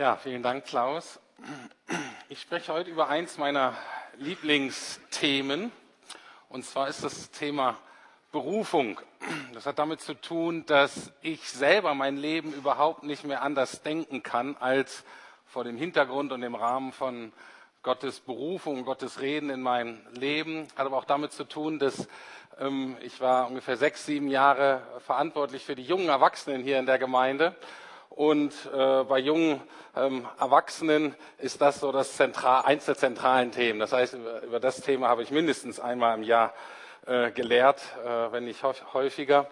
Ja, vielen Dank, Klaus. Ich spreche heute über eins meiner Lieblingsthemen. Und zwar ist das Thema Berufung. Das hat damit zu tun, dass ich selber mein Leben überhaupt nicht mehr anders denken kann als vor dem Hintergrund und dem Rahmen von Gottes Berufung, Gottes Reden in meinem Leben. Hat aber auch damit zu tun, dass ähm, ich war ungefähr sechs, sieben Jahre verantwortlich für die jungen Erwachsenen hier in der Gemeinde und äh, bei jungen ähm, Erwachsenen ist das so das Zentral, eins der zentralen Themen. Das heißt, über, über das Thema habe ich mindestens einmal im Jahr äh, gelehrt, äh, wenn nicht häufiger.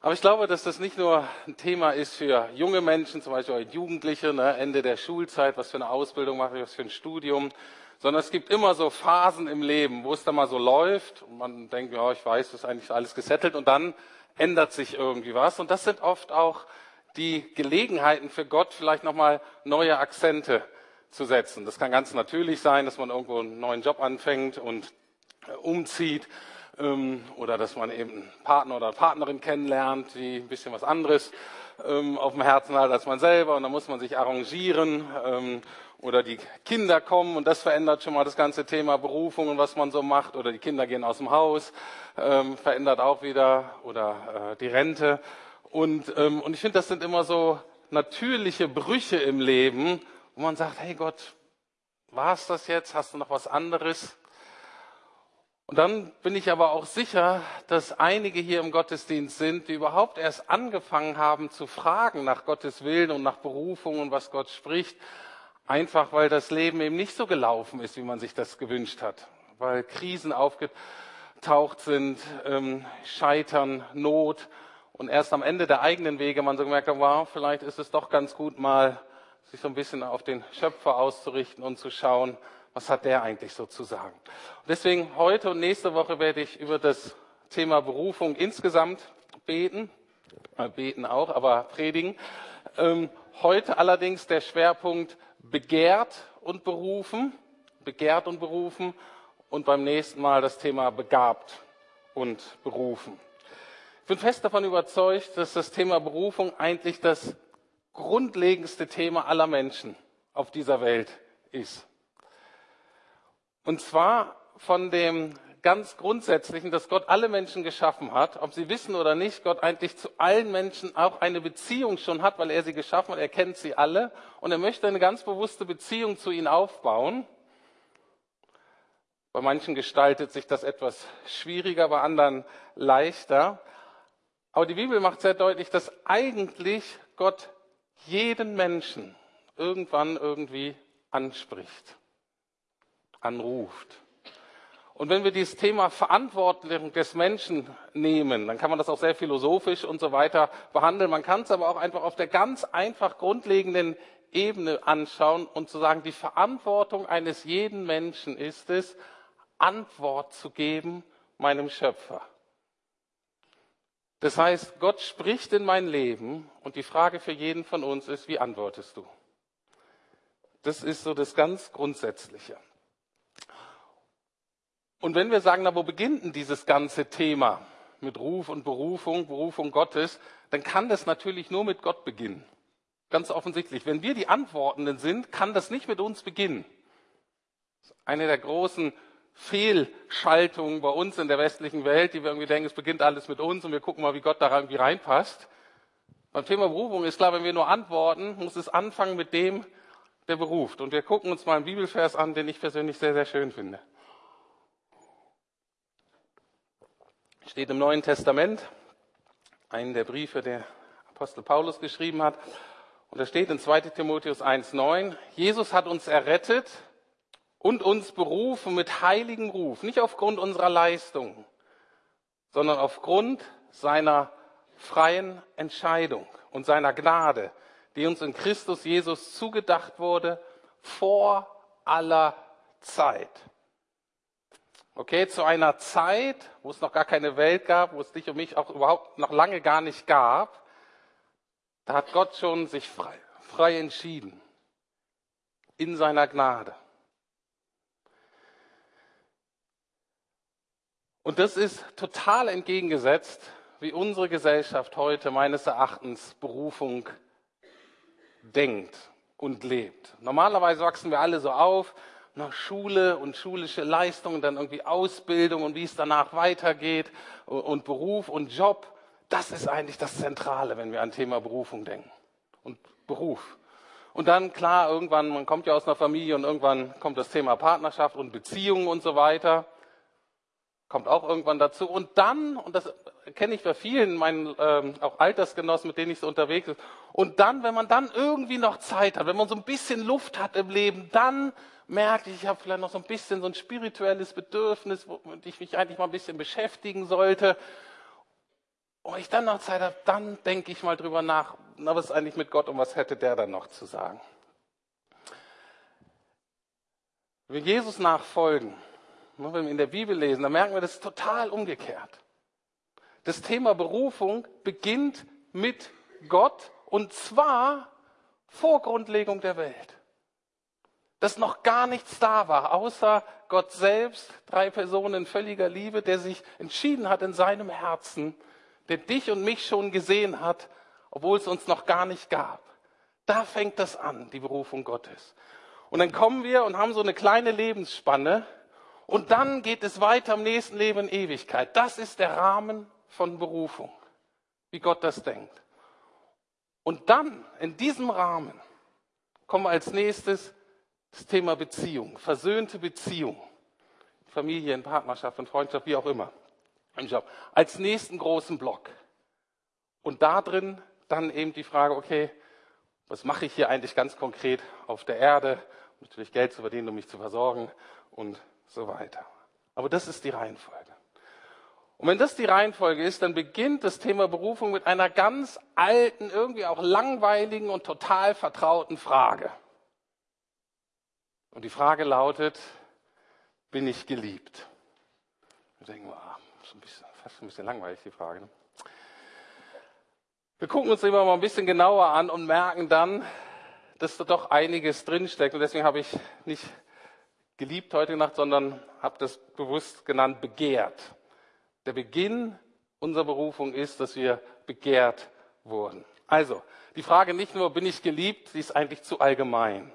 Aber ich glaube, dass das nicht nur ein Thema ist für junge Menschen, zum Beispiel Jugendliche, ne, Ende der Schulzeit, was für eine Ausbildung mache ich, was für ein Studium, sondern es gibt immer so Phasen im Leben, wo es da mal so läuft und man denkt, ja, ich weiß, das ist eigentlich alles gesettelt und dann ändert sich irgendwie was. Und das sind oft auch die Gelegenheiten für Gott, vielleicht nochmal neue Akzente zu setzen. Das kann ganz natürlich sein, dass man irgendwo einen neuen Job anfängt und äh, umzieht ähm, oder dass man eben einen Partner oder eine Partnerin kennenlernt, die ein bisschen was anderes ähm, auf dem Herzen hat als man selber und dann muss man sich arrangieren ähm, oder die Kinder kommen und das verändert schon mal das ganze Thema Berufung und was man so macht oder die Kinder gehen aus dem Haus, verändert auch wieder oder äh, die Rente und, ähm, und ich finde, das sind immer so natürliche Brüche im Leben, wo man sagt, hey Gott, war es das jetzt? Hast du noch was anderes? Und dann bin ich aber auch sicher, dass einige hier im Gottesdienst sind, die überhaupt erst angefangen haben zu fragen nach Gottes Willen und nach Berufung und was Gott spricht, einfach weil das Leben eben nicht so gelaufen ist, wie man sich das gewünscht hat, weil Krisen aufgetaucht sind, ähm, Scheitern, Not und erst am Ende der eigenen Wege man so gemerkt hat, wow, vielleicht ist es doch ganz gut mal sich so ein bisschen auf den Schöpfer auszurichten und zu schauen, was hat der eigentlich so zu sagen. Und deswegen heute und nächste Woche werde ich über das Thema Berufung insgesamt beten, äh, beten auch, aber predigen. Ähm, heute allerdings der Schwerpunkt begehrt und berufen, begehrt und berufen und beim nächsten Mal das Thema begabt und berufen. Bin fest davon überzeugt, dass das Thema Berufung eigentlich das grundlegendste Thema aller Menschen auf dieser Welt ist. Und zwar von dem ganz Grundsätzlichen, dass Gott alle Menschen geschaffen hat, ob sie wissen oder nicht, Gott eigentlich zu allen Menschen auch eine Beziehung schon hat, weil er sie geschaffen hat, er kennt sie alle und er möchte eine ganz bewusste Beziehung zu ihnen aufbauen. Bei manchen gestaltet sich das etwas schwieriger, bei anderen leichter. Aber die Bibel macht sehr deutlich, dass eigentlich Gott jeden Menschen irgendwann irgendwie anspricht, anruft. Und wenn wir dieses Thema Verantwortung des Menschen nehmen, dann kann man das auch sehr philosophisch und so weiter behandeln. Man kann es aber auch einfach auf der ganz einfach grundlegenden Ebene anschauen und zu sagen, die Verantwortung eines jeden Menschen ist es, Antwort zu geben meinem Schöpfer. Das heißt, Gott spricht in mein Leben und die Frage für jeden von uns ist, wie antwortest du? Das ist so das ganz Grundsätzliche. Und wenn wir sagen, na, wo beginnt denn dieses ganze Thema mit Ruf und Berufung, Berufung Gottes, dann kann das natürlich nur mit Gott beginnen. Ganz offensichtlich. Wenn wir die Antwortenden sind, kann das nicht mit uns beginnen. eine der großen Fehlschaltungen bei uns in der westlichen Welt, die wir irgendwie denken, es beginnt alles mit uns und wir gucken mal, wie Gott da irgendwie reinpasst. Beim Thema Berufung ist klar, wenn wir nur antworten, muss es anfangen mit dem, der beruft. Und wir gucken uns mal einen Bibelvers an, den ich persönlich sehr, sehr schön finde. Steht im Neuen Testament, einen der Briefe, der Apostel Paulus geschrieben hat. Und da steht in 2 Timotheus 1,9, Jesus hat uns errettet und uns berufen mit heiligem Ruf, nicht aufgrund unserer Leistung, sondern aufgrund seiner freien Entscheidung und seiner Gnade, die uns in Christus Jesus zugedacht wurde vor aller Zeit. Okay, zu einer Zeit, wo es noch gar keine Welt gab, wo es dich und mich auch überhaupt noch lange gar nicht gab, da hat Gott schon sich frei, frei entschieden in seiner Gnade. Und das ist total entgegengesetzt, wie unsere Gesellschaft heute meines Erachtens Berufung denkt und lebt. Normalerweise wachsen wir alle so auf, nach Schule und schulische Leistungen, dann irgendwie Ausbildung und wie es danach weitergeht und Beruf und Job. Das ist eigentlich das Zentrale, wenn wir an Thema Berufung denken und Beruf. Und dann, klar, irgendwann, man kommt ja aus einer Familie und irgendwann kommt das Thema Partnerschaft und Beziehungen und so weiter. Kommt auch irgendwann dazu. Und dann, und das kenne ich bei vielen, meinen ähm, auch Altersgenossen, mit denen ich so unterwegs bin, und dann, wenn man dann irgendwie noch Zeit hat, wenn man so ein bisschen Luft hat im Leben, dann merke ich, ich habe vielleicht noch so ein bisschen so ein spirituelles Bedürfnis, womit ich mich eigentlich mal ein bisschen beschäftigen sollte. Und ich dann noch Zeit habe, dann denke ich mal drüber nach, na, was ist eigentlich mit Gott und was hätte der dann noch zu sagen? Wenn wir Jesus nachfolgen, wenn wir in der Bibel lesen, dann merken wir, das ist total umgekehrt. Das Thema Berufung beginnt mit Gott und zwar vor Grundlegung der Welt. Dass noch gar nichts da war, außer Gott selbst, drei Personen in völliger Liebe, der sich entschieden hat in seinem Herzen, der dich und mich schon gesehen hat, obwohl es uns noch gar nicht gab. Da fängt das an, die Berufung Gottes. Und dann kommen wir und haben so eine kleine Lebensspanne und dann geht es weiter im nächsten Leben in Ewigkeit. Das ist der Rahmen von Berufung, wie Gott das denkt. Und dann, in diesem Rahmen, kommen wir als nächstes das Thema Beziehung, versöhnte Beziehung. Familie, in Partnerschaft, in Freundschaft, wie auch immer als nächsten großen Block. Und da drin dann eben die Frage, okay, was mache ich hier eigentlich ganz konkret auf der Erde? Um natürlich Geld zu verdienen, um mich zu versorgen und so weiter. Aber das ist die Reihenfolge. Und wenn das die Reihenfolge ist, dann beginnt das Thema Berufung mit einer ganz alten, irgendwie auch langweiligen und total vertrauten Frage. Und die Frage lautet, bin ich geliebt? Wir denken, ah, so ein bisschen, fast ein bisschen langweilig, die Frage. Ne? Wir gucken uns immer mal ein bisschen genauer an und merken dann, dass da doch einiges drinsteckt. Und deswegen habe ich nicht geliebt heute Nacht, sondern habe das bewusst genannt begehrt. Der Beginn unserer Berufung ist, dass wir begehrt wurden. Also, die Frage nicht nur, bin ich geliebt, die ist eigentlich zu allgemein.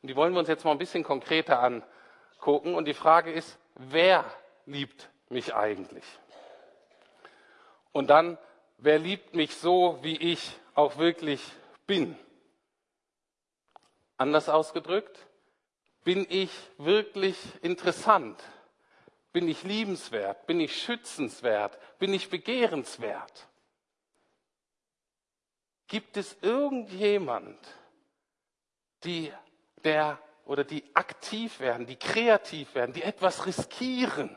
Und die wollen wir uns jetzt mal ein bisschen konkreter angucken. Und die Frage ist, wer liebt mich eigentlich? Und dann, wer liebt mich so, wie ich auch wirklich bin? Anders ausgedrückt, bin ich wirklich interessant? Bin ich liebenswert? Bin ich schützenswert? Bin ich begehrenswert? Gibt es irgendjemand, die, der oder die aktiv werden, die kreativ werden, die etwas riskieren?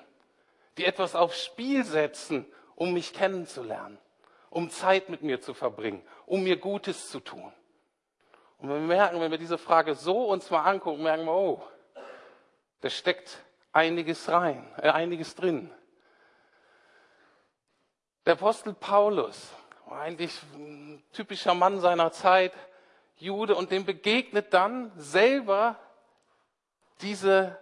die etwas aufs Spiel setzen, um mich kennenzulernen, um Zeit mit mir zu verbringen, um mir Gutes zu tun. Und wir merken, wenn wir diese Frage so uns mal angucken, merken wir, oh, da steckt einiges rein, äh, einiges drin. Der Apostel Paulus war eigentlich ein typischer Mann seiner Zeit, Jude, und dem begegnet dann selber diese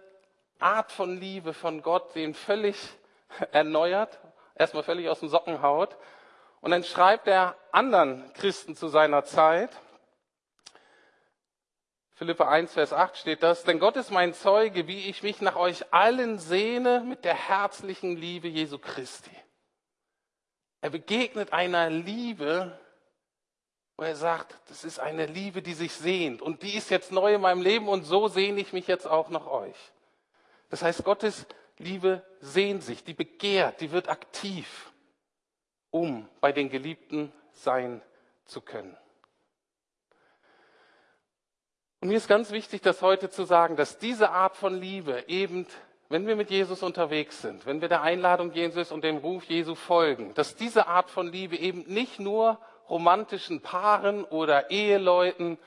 Art von Liebe von Gott, den völlig erneuert, erstmal völlig aus dem Socken haut. Und dann schreibt er anderen Christen zu seiner Zeit, Philippa 1, Vers 8 steht das, denn Gott ist mein Zeuge, wie ich mich nach euch allen sehne mit der herzlichen Liebe Jesu Christi. Er begegnet einer Liebe, wo er sagt, das ist eine Liebe, die sich sehnt und die ist jetzt neu in meinem Leben und so sehne ich mich jetzt auch nach euch. Das heißt, Gottes Liebe sehnt sich, die begehrt, die wird aktiv, um bei den Geliebten sein zu können. Und mir ist ganz wichtig, das heute zu sagen, dass diese Art von Liebe eben, wenn wir mit Jesus unterwegs sind, wenn wir der Einladung Jesus und dem Ruf Jesu folgen, dass diese Art von Liebe eben nicht nur romantischen Paaren oder Eheleuten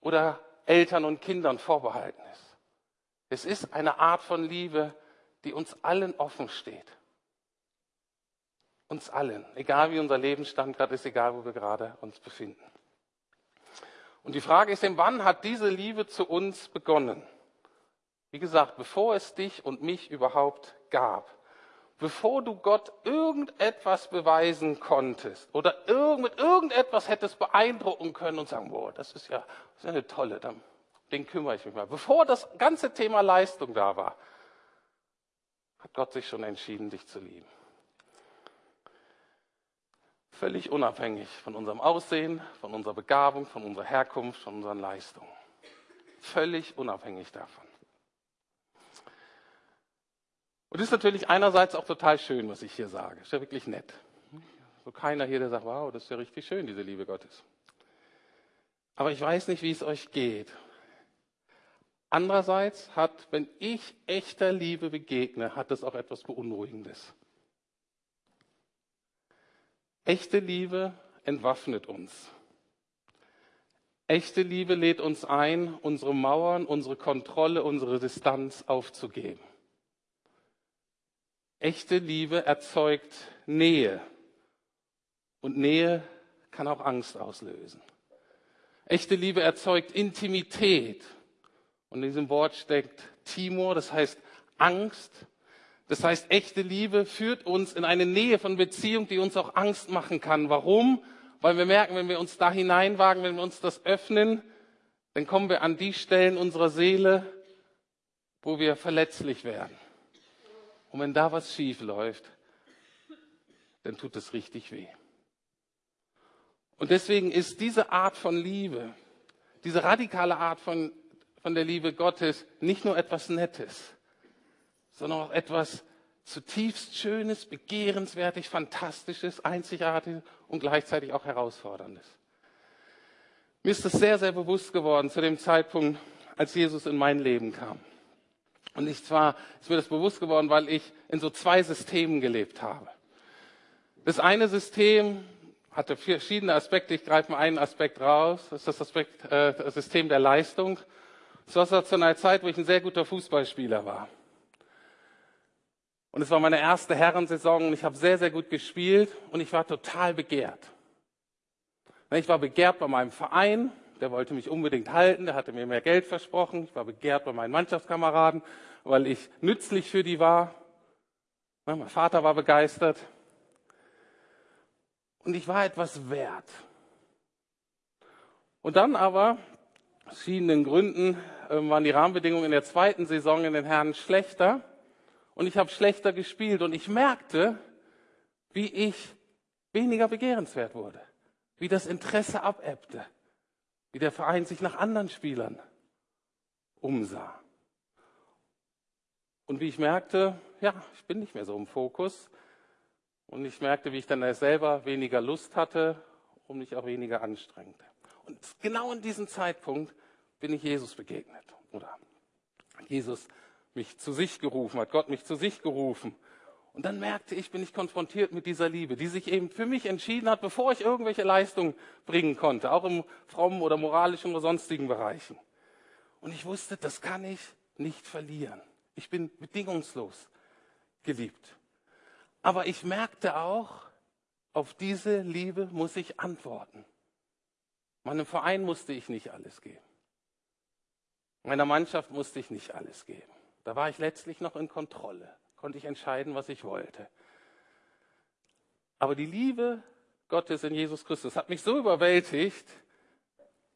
oder Eltern und Kindern vorbehalten ist. Es ist eine Art von Liebe, die uns allen offen steht. Uns allen, egal wie unser Lebensstand gerade ist, egal wo wir gerade uns befinden. Und die Frage ist eben, wann hat diese Liebe zu uns begonnen? Wie gesagt, bevor es dich und mich überhaupt gab. bevor du Gott irgendetwas beweisen konntest oder mit irgendetwas hättest beeindrucken können und sagen, boah, das ist ja, das ist eine tolle, dann, den kümmere ich mich mal. Bevor das ganze Thema Leistung da war, hat Gott sich schon entschieden, dich zu lieben. Völlig unabhängig von unserem Aussehen, von unserer Begabung, von unserer Herkunft, von unseren Leistungen. Völlig unabhängig davon. Und ist natürlich einerseits auch total schön, was ich hier sage. Ist ja wirklich nett. So keiner hier, der sagt, wow, das ist ja richtig schön, diese Liebe Gottes. Aber ich weiß nicht, wie es euch geht. Andererseits hat, wenn ich echter Liebe begegne, hat das auch etwas Beunruhigendes. Echte Liebe entwaffnet uns. Echte Liebe lädt uns ein, unsere Mauern, unsere Kontrolle, unsere Distanz aufzugeben. Echte Liebe erzeugt Nähe. Und Nähe kann auch Angst auslösen. Echte Liebe erzeugt Intimität. Und in diesem Wort steckt Timor, das heißt Angst. Das heißt, echte Liebe führt uns in eine Nähe von Beziehung, die uns auch Angst machen kann. Warum? Weil wir merken, wenn wir uns da hineinwagen, wenn wir uns das öffnen, dann kommen wir an die Stellen unserer Seele, wo wir verletzlich werden. Und wenn da was schief läuft, dann tut es richtig weh. Und deswegen ist diese Art von Liebe, diese radikale Art von, von der Liebe Gottes nicht nur etwas Nettes, sondern auch etwas zutiefst Schönes, Begehrenswertig, Fantastisches, Einzigartiges und gleichzeitig auch Herausforderndes. Mir ist das sehr, sehr bewusst geworden zu dem Zeitpunkt, als Jesus in mein Leben kam. Und ich zwar ist mir das bewusst geworden, weil ich in so zwei Systemen gelebt habe. Das eine System hatte verschiedene Aspekte. Ich greife mal einen Aspekt raus. Das ist das, Aspekt, äh, das System der Leistung. Das war zu einer Zeit, wo ich ein sehr guter Fußballspieler war. Und es war meine erste Herrensaison und ich habe sehr, sehr gut gespielt und ich war total begehrt. Ich war begehrt bei meinem Verein, der wollte mich unbedingt halten, der hatte mir mehr Geld versprochen. Ich war begehrt bei meinen Mannschaftskameraden weil ich nützlich für die war. Mein Vater war begeistert. Und ich war etwas wert. Und dann aber, aus verschiedenen Gründen, ähm, waren die Rahmenbedingungen in der zweiten Saison in den Herren schlechter. Und ich habe schlechter gespielt. Und ich merkte, wie ich weniger begehrenswert wurde. Wie das Interesse abebbte. Wie der Verein sich nach anderen Spielern umsah. Und wie ich merkte, ja, ich bin nicht mehr so im Fokus. Und ich merkte, wie ich dann selber weniger Lust hatte und mich auch weniger anstrengte. Und genau in diesem Zeitpunkt bin ich Jesus begegnet. Oder Jesus mich zu sich gerufen, hat Gott mich zu sich gerufen. Und dann merkte ich, bin ich konfrontiert mit dieser Liebe, die sich eben für mich entschieden hat, bevor ich irgendwelche Leistungen bringen konnte, auch im frommen oder moralischen oder sonstigen Bereichen. Und ich wusste, das kann ich nicht verlieren. Ich bin bedingungslos geliebt. Aber ich merkte auch, auf diese Liebe muss ich antworten. Meinem Verein musste ich nicht alles geben. Meiner Mannschaft musste ich nicht alles geben. Da war ich letztlich noch in Kontrolle, konnte ich entscheiden, was ich wollte. Aber die Liebe Gottes in Jesus Christus hat mich so überwältigt,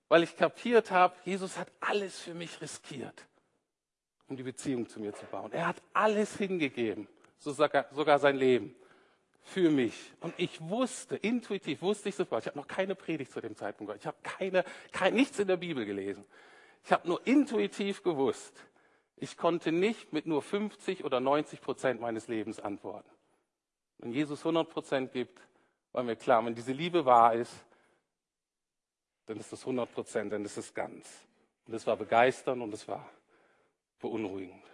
weil ich kapiert habe, Jesus hat alles für mich riskiert um die Beziehung zu mir zu bauen. Er hat alles hingegeben, sogar sein Leben für mich. Und ich wusste, intuitiv wusste ich sofort, ich habe noch keine Predigt zu dem Zeitpunkt gehört, ich habe keine, kein, nichts in der Bibel gelesen. Ich habe nur intuitiv gewusst, ich konnte nicht mit nur 50 oder 90 Prozent meines Lebens antworten. Wenn Jesus 100 Prozent gibt, war mir klar, wenn diese Liebe wahr ist, dann ist das 100 Prozent, dann ist es ganz. Und es war begeistern und es war beunruhigend.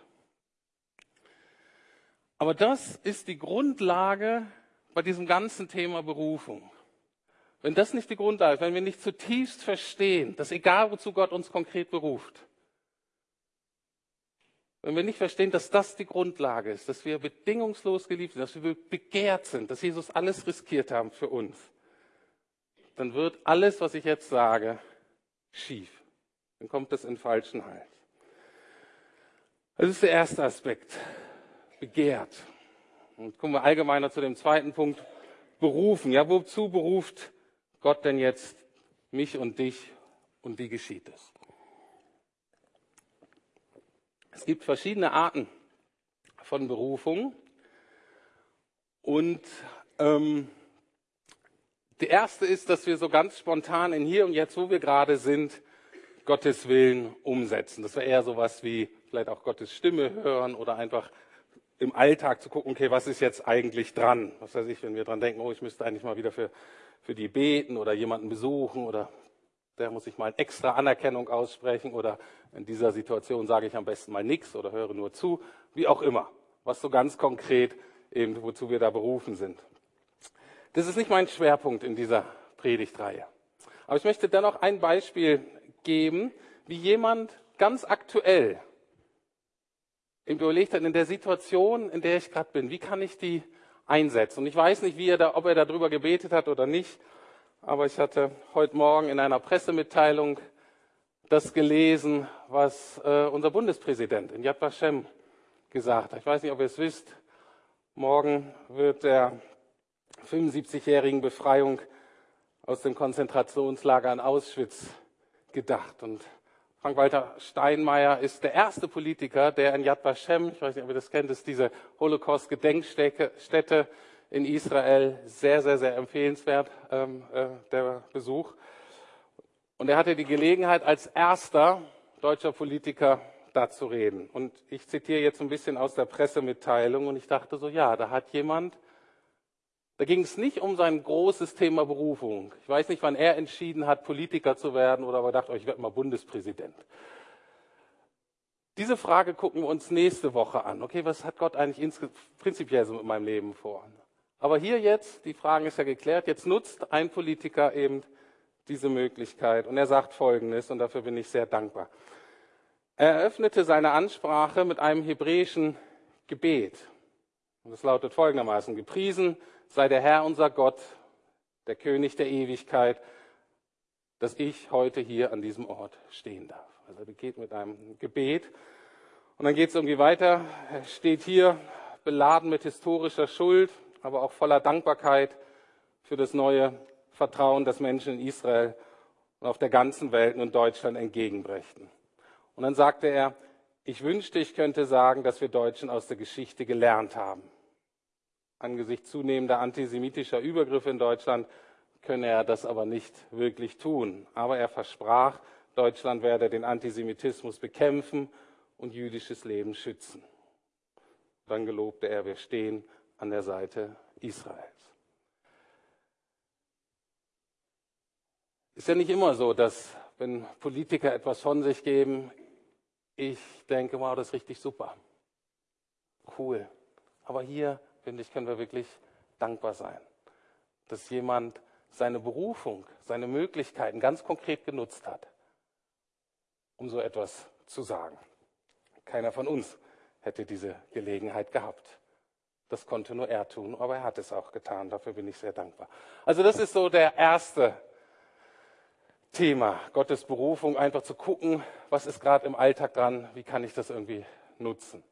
Aber das ist die Grundlage bei diesem ganzen Thema Berufung. Wenn das nicht die Grundlage ist, wenn wir nicht zutiefst verstehen, dass egal wozu Gott uns konkret beruft, wenn wir nicht verstehen, dass das die Grundlage ist, dass wir bedingungslos geliebt sind, dass wir begehrt sind, dass Jesus alles riskiert haben für uns, dann wird alles, was ich jetzt sage, schief. Dann kommt es in falschen Hals. Das ist der erste Aspekt. Begehrt. Und kommen wir allgemeiner zu dem zweiten Punkt, berufen. Ja, wozu beruft Gott denn jetzt mich und dich und wie geschieht es? Es gibt verschiedene Arten von Berufung und ähm, die erste ist, dass wir so ganz spontan in hier und jetzt, wo wir gerade sind, Gottes Willen umsetzen. Das wäre eher sowas wie vielleicht auch Gottes Stimme hören oder einfach im Alltag zu gucken, okay, was ist jetzt eigentlich dran? Was weiß ich, wenn wir dran denken, oh, ich müsste eigentlich mal wieder für, für die beten oder jemanden besuchen oder der muss sich mal extra Anerkennung aussprechen oder in dieser Situation sage ich am besten mal nichts oder höre nur zu, wie auch immer. Was so ganz konkret eben, wozu wir da berufen sind. Das ist nicht mein Schwerpunkt in dieser Predigtreihe. Aber ich möchte dennoch ein Beispiel geben, wie jemand ganz aktuell überlegt hat, in der Situation, in der ich gerade bin, wie kann ich die einsetzen? Und ich weiß nicht, wie er da, ob er darüber gebetet hat oder nicht, aber ich hatte heute Morgen in einer Pressemitteilung das gelesen, was äh, unser Bundespräsident in Yad Vashem gesagt hat. Ich weiß nicht, ob ihr es wisst. Morgen wird der 75-jährigen Befreiung aus dem Konzentrationslager in Auschwitz gedacht. Und Frank-Walter Steinmeier ist der erste Politiker, der in Yad Vashem, ich weiß nicht, ob ihr das kennt, ist diese Holocaust-Gedenkstätte in Israel, sehr, sehr, sehr empfehlenswert, ähm, äh, der Besuch. Und er hatte die Gelegenheit, als erster deutscher Politiker da zu reden. Und ich zitiere jetzt ein bisschen aus der Pressemitteilung und ich dachte so, ja, da hat jemand da ging es nicht um sein großes Thema Berufung. Ich weiß nicht, wann er entschieden hat, Politiker zu werden oder aber dachte, oh, ich werde mal Bundespräsident. Diese Frage gucken wir uns nächste Woche an. Okay, was hat Gott eigentlich prinzipiell so mit meinem Leben vor? Aber hier jetzt, die Frage ist ja geklärt, jetzt nutzt ein Politiker eben diese Möglichkeit. Und er sagt Folgendes, und dafür bin ich sehr dankbar. Er eröffnete seine Ansprache mit einem hebräischen Gebet. Und es lautet folgendermaßen, gepriesen sei der Herr unser Gott, der König der Ewigkeit, dass ich heute hier an diesem Ort stehen darf. Also er geht mit einem Gebet. Und dann geht es irgendwie weiter. Er steht hier beladen mit historischer Schuld, aber auch voller Dankbarkeit für das neue Vertrauen, das Menschen in Israel und auf der ganzen Welt und Deutschland entgegenbrächten. Und dann sagte er, ich wünschte, ich könnte sagen, dass wir Deutschen aus der Geschichte gelernt haben angesichts zunehmender antisemitischer Übergriffe in Deutschland könne er das aber nicht wirklich tun. Aber er versprach, Deutschland werde den Antisemitismus bekämpfen und jüdisches Leben schützen. Dann gelobte er, wir stehen an der Seite Israels. Ist ja nicht immer so, dass wenn Politiker etwas von sich geben, ich denke, wow, das ist richtig super. Cool. Aber hier finde ich, können wir wirklich dankbar sein, dass jemand seine Berufung, seine Möglichkeiten ganz konkret genutzt hat, um so etwas zu sagen. Keiner von uns hätte diese Gelegenheit gehabt. Das konnte nur er tun, aber er hat es auch getan. Dafür bin ich sehr dankbar. Also das ist so der erste Thema, Gottes Berufung, einfach zu gucken, was ist gerade im Alltag dran, wie kann ich das irgendwie nutzen.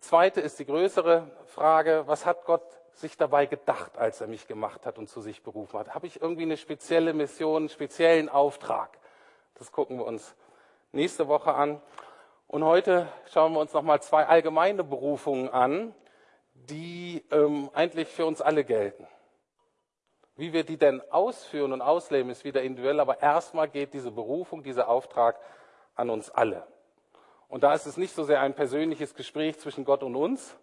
Zweite ist die größere Frage, was hat Gott sich dabei gedacht, als er mich gemacht hat und zu sich berufen hat? Habe ich irgendwie eine spezielle Mission, einen speziellen Auftrag? Das gucken wir uns nächste Woche an. Und heute schauen wir uns nochmal zwei allgemeine Berufungen an, die ähm, eigentlich für uns alle gelten. Wie wir die denn ausführen und ausleben, ist wieder individuell, aber erstmal geht diese Berufung, dieser Auftrag an uns alle. Und da ist es nicht so sehr ein persönliches Gespräch zwischen Gott und uns,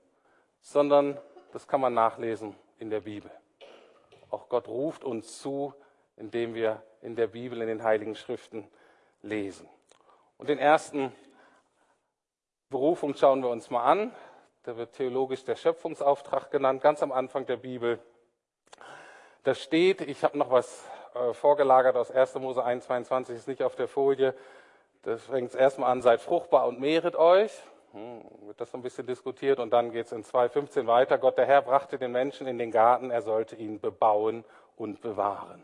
sondern das kann man nachlesen in der Bibel. Auch Gott ruft uns zu, indem wir in der Bibel, in den Heiligen Schriften lesen. Und den ersten Berufung schauen wir uns mal an. Da wird theologisch der Schöpfungsauftrag genannt, ganz am Anfang der Bibel. Da steht, ich habe noch was äh, vorgelagert aus 1. Mose 1, 22, ist nicht auf der Folie. Das fängt erstmal an, seid fruchtbar und mehret euch. Hm, wird das so ein bisschen diskutiert und dann geht es in 2.15 weiter. Gott der Herr brachte den Menschen in den Garten, er sollte ihn bebauen und bewahren.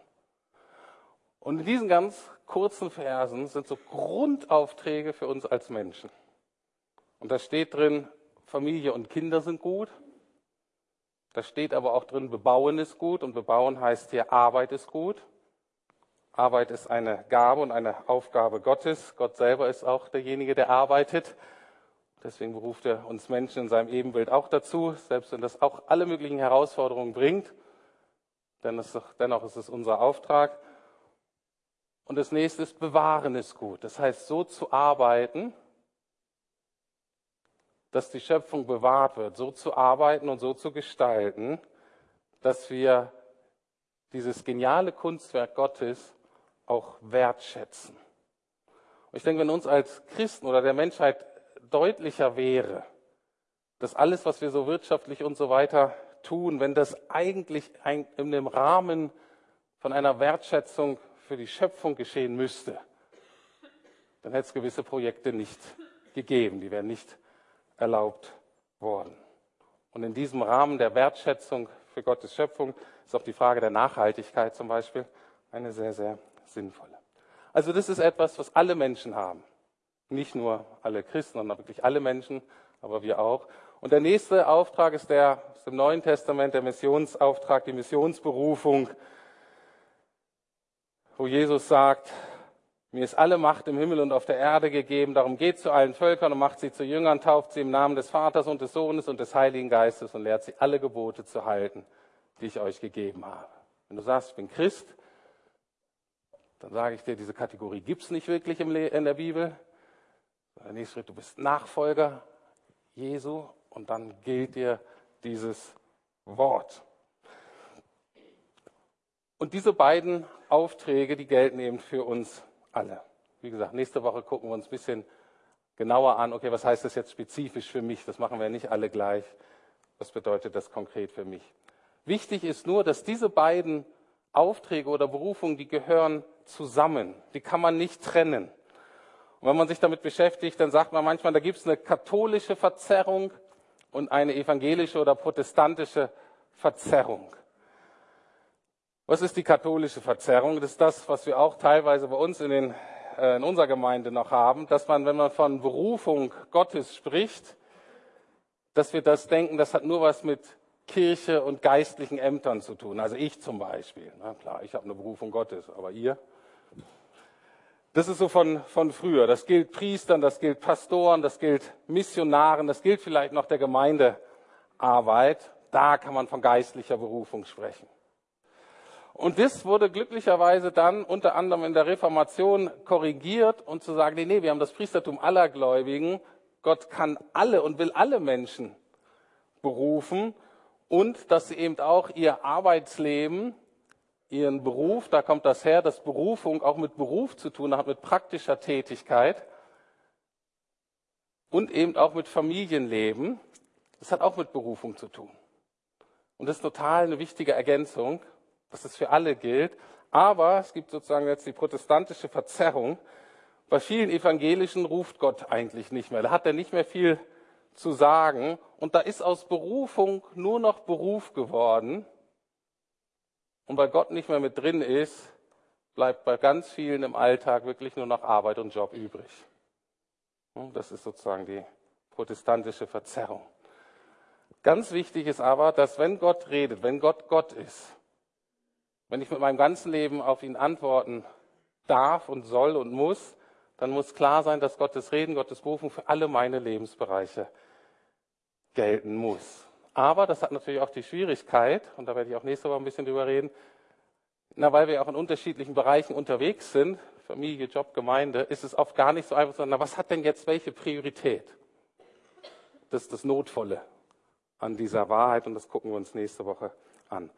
Und in diesen ganz kurzen Versen sind so Grundaufträge für uns als Menschen. Und da steht drin, Familie und Kinder sind gut, Da steht aber auch drin, bebauen ist gut und bebauen heißt hier Arbeit ist gut. Arbeit ist eine Gabe und eine Aufgabe Gottes. Gott selber ist auch derjenige, der arbeitet. Deswegen beruft er uns Menschen in seinem Ebenbild auch dazu, selbst wenn das auch alle möglichen Herausforderungen bringt. Denn es, dennoch ist es unser Auftrag. Und das nächste ist, bewahren ist gut. Das heißt, so zu arbeiten, dass die Schöpfung bewahrt wird, so zu arbeiten und so zu gestalten, dass wir dieses geniale Kunstwerk Gottes auch wertschätzen. Und ich denke, wenn uns als Christen oder der Menschheit deutlicher wäre, dass alles, was wir so wirtschaftlich und so weiter tun, wenn das eigentlich in dem Rahmen von einer Wertschätzung für die Schöpfung geschehen müsste, dann hätte es gewisse Projekte nicht gegeben, die wären nicht erlaubt worden. Und in diesem Rahmen der Wertschätzung für Gottes Schöpfung ist auch die Frage der Nachhaltigkeit zum Beispiel eine sehr, sehr sinnvolle. Also das ist etwas, was alle Menschen haben. Nicht nur alle Christen, sondern wirklich alle Menschen, aber wir auch. Und der nächste Auftrag ist der aus dem Neuen Testament, der Missionsauftrag, die Missionsberufung, wo Jesus sagt, mir ist alle Macht im Himmel und auf der Erde gegeben. Darum geht zu allen Völkern und macht sie zu Jüngern, tauft sie im Namen des Vaters und des Sohnes und des Heiligen Geistes und lehrt sie alle Gebote zu halten, die ich euch gegeben habe. Wenn du sagst, ich bin Christ, dann sage ich dir, diese Kategorie gibt es nicht wirklich in der Bibel. Der nächste Schritt, du bist Nachfolger Jesu und dann gilt dir dieses Wort. Und diese beiden Aufträge, die gelten eben für uns alle. Wie gesagt, nächste Woche gucken wir uns ein bisschen genauer an, okay, was heißt das jetzt spezifisch für mich? Das machen wir nicht alle gleich. Was bedeutet das konkret für mich? Wichtig ist nur, dass diese beiden Aufträge oder Berufungen, die gehören zusammen. Die kann man nicht trennen. Und wenn man sich damit beschäftigt, dann sagt man manchmal, da gibt es eine katholische Verzerrung und eine evangelische oder protestantische Verzerrung. Was ist die katholische Verzerrung? Das ist das, was wir auch teilweise bei uns in, den, äh, in unserer Gemeinde noch haben, dass man, wenn man von Berufung Gottes spricht, dass wir das denken, das hat nur was mit Kirche und geistlichen Ämtern zu tun. Also ich zum Beispiel. Na klar, ich habe eine Berufung Gottes, aber ihr? Das ist so von, von früher. Das gilt Priestern, das gilt Pastoren, das gilt Missionaren, das gilt vielleicht noch der Gemeindearbeit. Da kann man von geistlicher Berufung sprechen. Und das wurde glücklicherweise dann unter anderem in der Reformation korrigiert und zu sagen, nee, nee, wir haben das Priestertum aller Gläubigen. Gott kann alle und will alle Menschen berufen und dass sie eben auch ihr Arbeitsleben, ihren Beruf, da kommt das her, dass Berufung auch mit Beruf zu tun hat, mit praktischer Tätigkeit und eben auch mit Familienleben. Das hat auch mit Berufung zu tun. Und das ist total eine wichtige Ergänzung dass es für alle gilt. Aber es gibt sozusagen jetzt die protestantische Verzerrung. Bei vielen Evangelischen ruft Gott eigentlich nicht mehr. Da hat er nicht mehr viel zu sagen. Und da ist aus Berufung nur noch Beruf geworden. Und weil Gott nicht mehr mit drin ist, bleibt bei ganz vielen im Alltag wirklich nur noch Arbeit und Job übrig. Das ist sozusagen die protestantische Verzerrung. Ganz wichtig ist aber, dass wenn Gott redet, wenn Gott Gott ist, wenn ich mit meinem ganzen Leben auf ihn antworten darf und soll und muss, dann muss klar sein, dass Gottes Reden, Gottes Berufung für alle meine Lebensbereiche gelten muss. Aber das hat natürlich auch die Schwierigkeit, und da werde ich auch nächste Woche ein bisschen drüber reden, na, weil wir auch in unterschiedlichen Bereichen unterwegs sind, Familie, Job, Gemeinde, ist es oft gar nicht so einfach, sondern na, was hat denn jetzt welche Priorität? Das ist das Notvolle an dieser Wahrheit und das gucken wir uns nächste Woche an.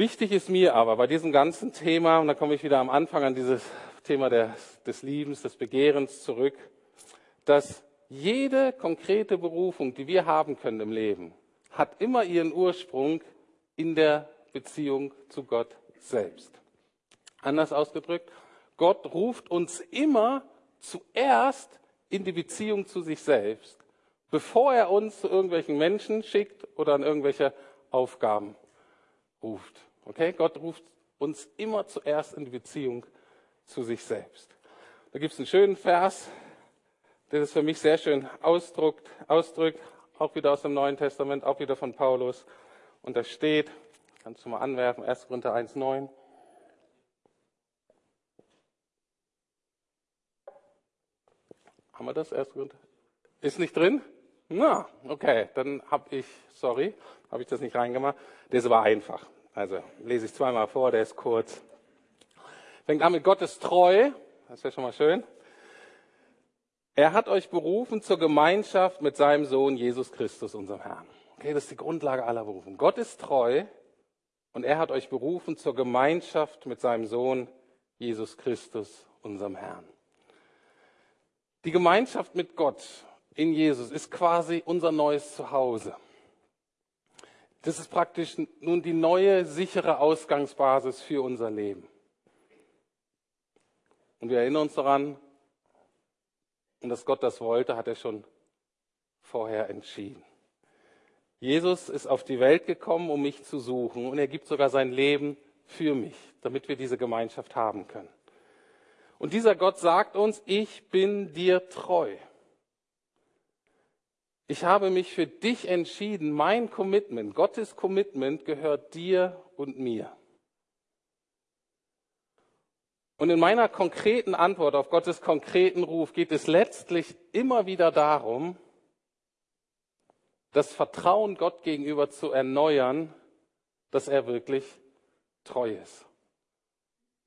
Wichtig ist mir aber bei diesem ganzen Thema, und da komme ich wieder am Anfang an dieses Thema des, des Liebens, des Begehrens zurück, dass jede konkrete Berufung, die wir haben können im Leben, hat immer ihren Ursprung in der Beziehung zu Gott selbst. Anders ausgedrückt, Gott ruft uns immer zuerst in die Beziehung zu sich selbst, bevor er uns zu irgendwelchen Menschen schickt oder an irgendwelche Aufgaben ruft. Okay? Gott ruft uns immer zuerst in die Beziehung zu sich selbst. Da gibt es einen schönen Vers, der das für mich sehr schön ausdrückt, ausdrückt auch wieder aus dem Neuen Testament, auch wieder von Paulus. Und da steht, kannst du mal anwerfen, 1. Korinther 1,9. Haben wir das? 1. Korinther? Ist nicht drin? Na, okay, dann habe ich, sorry, habe ich das nicht reingemacht. Ist aber einfach. Also lese ich zweimal vor, der ist kurz. Fängt an mit Gott ist treu, das wäre schon mal schön. Er hat euch berufen zur Gemeinschaft mit seinem Sohn Jesus Christus, unserem Herrn. Okay, das ist die Grundlage aller Berufung. Gott ist treu und er hat euch berufen zur Gemeinschaft mit seinem Sohn Jesus Christus, unserem Herrn. Die Gemeinschaft mit Gott in Jesus ist quasi unser neues Zuhause. Das ist praktisch nun die neue, sichere Ausgangsbasis für unser Leben. Und wir erinnern uns daran, und dass Gott das wollte, hat er schon vorher entschieden. Jesus ist auf die Welt gekommen, um mich zu suchen, und er gibt sogar sein Leben für mich, damit wir diese Gemeinschaft haben können. Und dieser Gott sagt uns, ich bin dir treu. Ich habe mich für dich entschieden. Mein Commitment, Gottes Commitment gehört dir und mir. Und in meiner konkreten Antwort auf Gottes konkreten Ruf geht es letztlich immer wieder darum, das Vertrauen Gott gegenüber zu erneuern, dass er wirklich treu ist.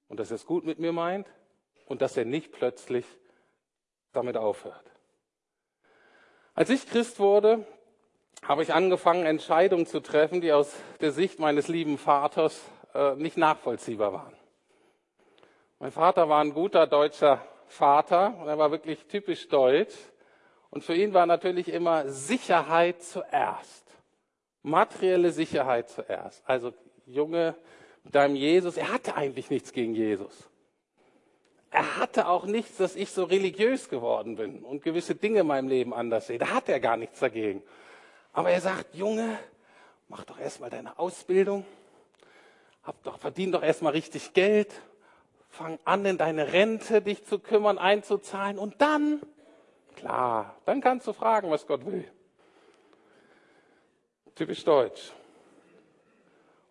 Und dass er es gut mit mir meint und dass er nicht plötzlich damit aufhört. Als ich Christ wurde, habe ich angefangen, Entscheidungen zu treffen, die aus der Sicht meines lieben Vaters äh, nicht nachvollziehbar waren. Mein Vater war ein guter deutscher Vater und er war wirklich typisch deutsch. Und für ihn war natürlich immer Sicherheit zuerst. Materielle Sicherheit zuerst. Also Junge, deinem Jesus, er hatte eigentlich nichts gegen Jesus er hatte auch nichts, dass ich so religiös geworden bin und gewisse Dinge in meinem Leben anders sehe. Da hat er gar nichts dagegen. Aber er sagt, Junge, mach doch erstmal deine Ausbildung, hab doch, verdien doch erstmal richtig Geld, fang an, in deine Rente dich zu kümmern, einzuzahlen und dann, klar, dann kannst du fragen, was Gott will. Typisch deutsch.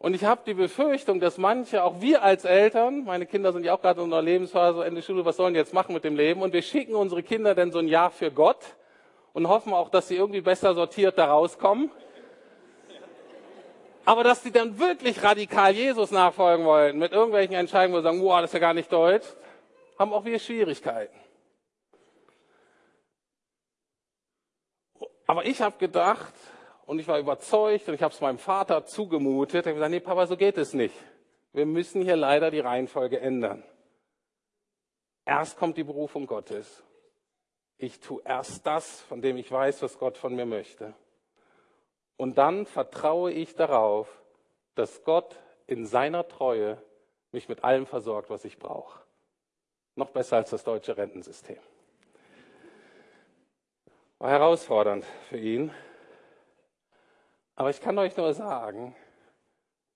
Und ich habe die Befürchtung, dass manche, auch wir als Eltern, meine Kinder sind ja auch gerade in einer Lebensphase, Ende Schule, was sollen die jetzt machen mit dem Leben? Und wir schicken unsere Kinder dann so ein Jahr für Gott und hoffen auch, dass sie irgendwie besser sortiert da rauskommen. Aber dass sie dann wirklich radikal Jesus nachfolgen wollen, mit irgendwelchen Entscheidungen, wo sie sagen, wow, das ist ja gar nicht deutsch, haben auch wir Schwierigkeiten. Aber ich habe gedacht, und ich war überzeugt und ich habe es meinem Vater zugemutet. Ich habe gesagt, nee, Papa, so geht es nicht. Wir müssen hier leider die Reihenfolge ändern. Erst kommt die Berufung Gottes. Ich tue erst das, von dem ich weiß, was Gott von mir möchte. Und dann vertraue ich darauf, dass Gott in seiner Treue mich mit allem versorgt, was ich brauche. Noch besser als das deutsche Rentensystem. War herausfordernd für ihn, aber ich kann euch nur sagen,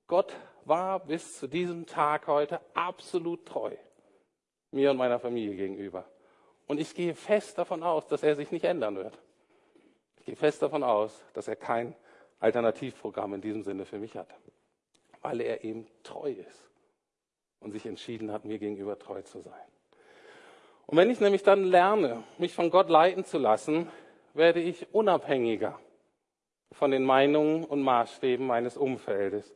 Gott war bis zu diesem Tag heute absolut treu mir und meiner Familie gegenüber. Und ich gehe fest davon aus, dass er sich nicht ändern wird. Ich gehe fest davon aus, dass er kein Alternativprogramm in diesem Sinne für mich hat, weil er eben treu ist und sich entschieden hat, mir gegenüber treu zu sein. Und wenn ich nämlich dann lerne, mich von Gott leiten zu lassen, werde ich unabhängiger von den Meinungen und Maßstäben meines Umfeldes.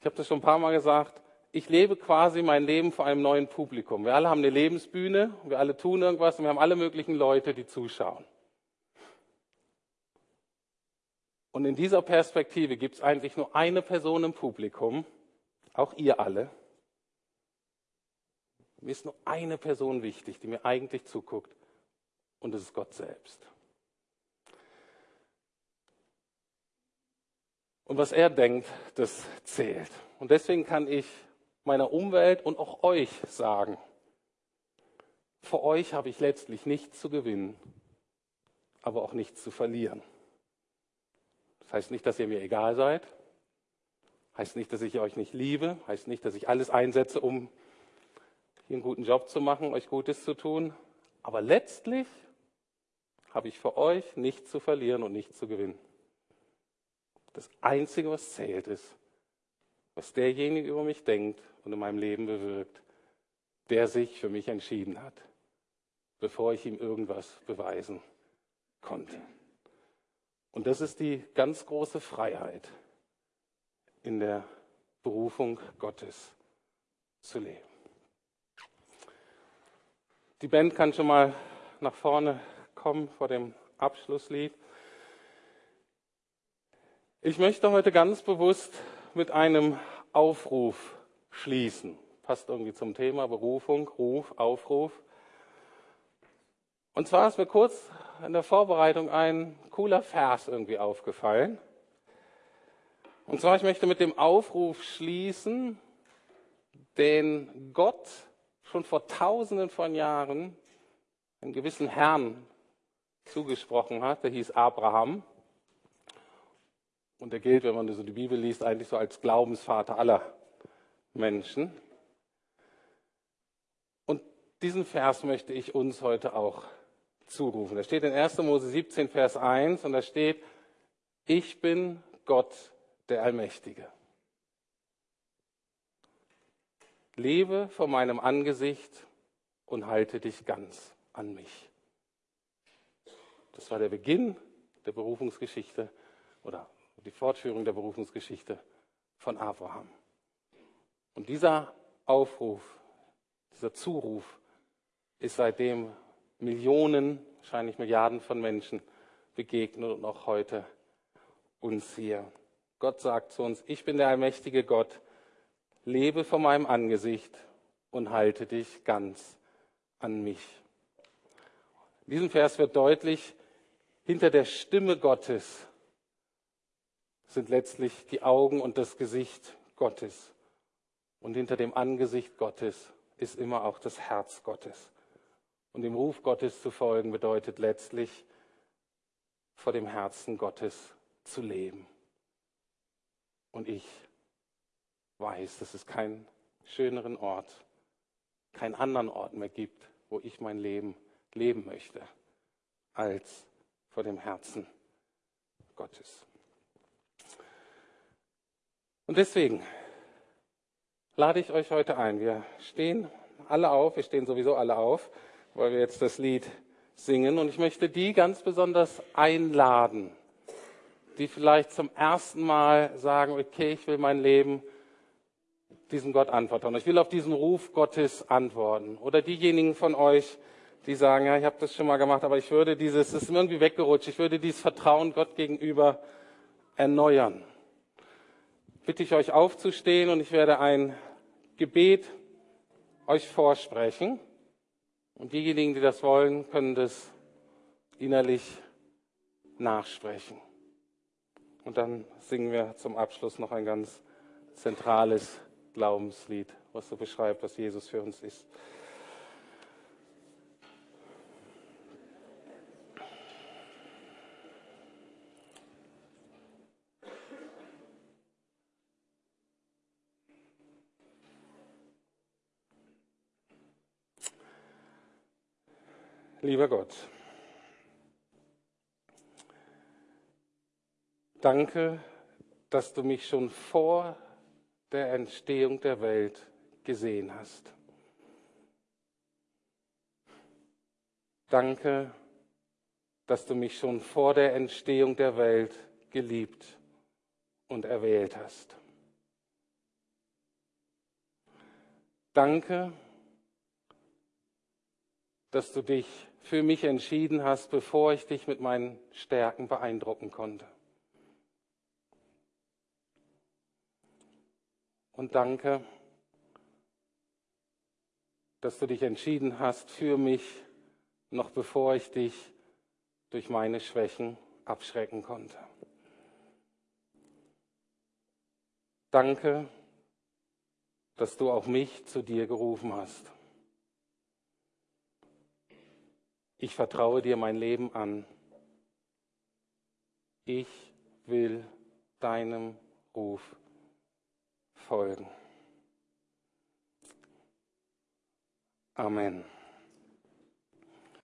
Ich habe das schon ein paar Mal gesagt. Ich lebe quasi mein Leben vor einem neuen Publikum. Wir alle haben eine Lebensbühne, wir alle tun irgendwas und wir haben alle möglichen Leute, die zuschauen. Und in dieser Perspektive gibt es eigentlich nur eine Person im Publikum, auch ihr alle. Mir ist nur eine Person wichtig, die mir eigentlich zuguckt, und das ist Gott selbst. Und was er denkt, das zählt. Und deswegen kann ich meiner Umwelt und auch euch sagen, vor euch habe ich letztlich nichts zu gewinnen, aber auch nichts zu verlieren. Das heißt nicht, dass ihr mir egal seid, heißt nicht, dass ich euch nicht liebe, heißt nicht, dass ich alles einsetze, um hier einen guten Job zu machen, euch Gutes zu tun, aber letztlich habe ich für euch nichts zu verlieren und nichts zu gewinnen. Das Einzige, was zählt, ist, was derjenige über mich denkt und in meinem Leben bewirkt, der sich für mich entschieden hat, bevor ich ihm irgendwas beweisen konnte. Und das ist die ganz große Freiheit in der Berufung Gottes zu leben. Die Band kann schon mal nach vorne kommen vor dem Abschlusslied. Ich möchte heute ganz bewusst mit einem Aufruf schließen. Passt irgendwie zum Thema Berufung, Ruf, Aufruf. Und zwar ist mir kurz in der Vorbereitung ein cooler Vers irgendwie aufgefallen. Und zwar, ich möchte mit dem Aufruf schließen, den Gott schon vor tausenden von Jahren einem gewissen Herrn zugesprochen hat, der hieß Abraham. Und der gilt, wenn man so die Bibel liest, eigentlich so als Glaubensvater aller Menschen. Und diesen Vers möchte ich uns heute auch zurufen. Da steht in 1. Mose 17, Vers 1 und da steht, ich bin Gott der Allmächtige. Lebe vor meinem Angesicht und halte dich ganz an mich. Das war der Beginn der Berufungsgeschichte oder die Fortführung der Berufungsgeschichte von Abraham. Und dieser Aufruf, dieser Zuruf ist seitdem Millionen, wahrscheinlich Milliarden von Menschen begegnet und auch heute uns hier. Gott sagt zu uns, ich bin der allmächtige Gott, lebe vor meinem Angesicht und halte dich ganz an mich. In diesem Vers wird deutlich, hinter der Stimme Gottes sind letztlich die Augen und das Gesicht Gottes. Und hinter dem Angesicht Gottes ist immer auch das Herz Gottes. Und dem Ruf Gottes zu folgen bedeutet letztlich, vor dem Herzen Gottes zu leben. Und ich weiß, dass es keinen schöneren Ort, keinen anderen Ort mehr gibt, wo ich mein Leben leben möchte, als vor dem Herzen Gottes. Und deswegen lade ich euch heute ein. Wir stehen alle auf, wir stehen sowieso alle auf, weil wir jetzt das Lied singen. Und ich möchte die ganz besonders einladen, die vielleicht zum ersten Mal sagen, okay, ich will mein Leben diesem Gott antworten. Ich will auf diesen Ruf Gottes antworten. Oder diejenigen von euch, die sagen, ja, ich habe das schon mal gemacht, aber ich würde dieses, es ist mir irgendwie weggerutscht, ich würde dieses Vertrauen Gott gegenüber erneuern. Bitte ich euch aufzustehen und ich werde ein Gebet euch vorsprechen. Und diejenigen, die das wollen, können das innerlich nachsprechen. Und dann singen wir zum Abschluss noch ein ganz zentrales Glaubenslied, was so beschreibt, was Jesus für uns ist. Lieber Gott, danke, dass du mich schon vor der Entstehung der Welt gesehen hast. Danke, dass du mich schon vor der Entstehung der Welt geliebt und erwählt hast. Danke, dass du dich für mich entschieden hast, bevor ich dich mit meinen Stärken beeindrucken konnte. Und danke, dass du dich entschieden hast für mich, noch bevor ich dich durch meine Schwächen abschrecken konnte. Danke, dass du auch mich zu dir gerufen hast. Ich vertraue dir mein Leben an. Ich will deinem Ruf folgen. Amen.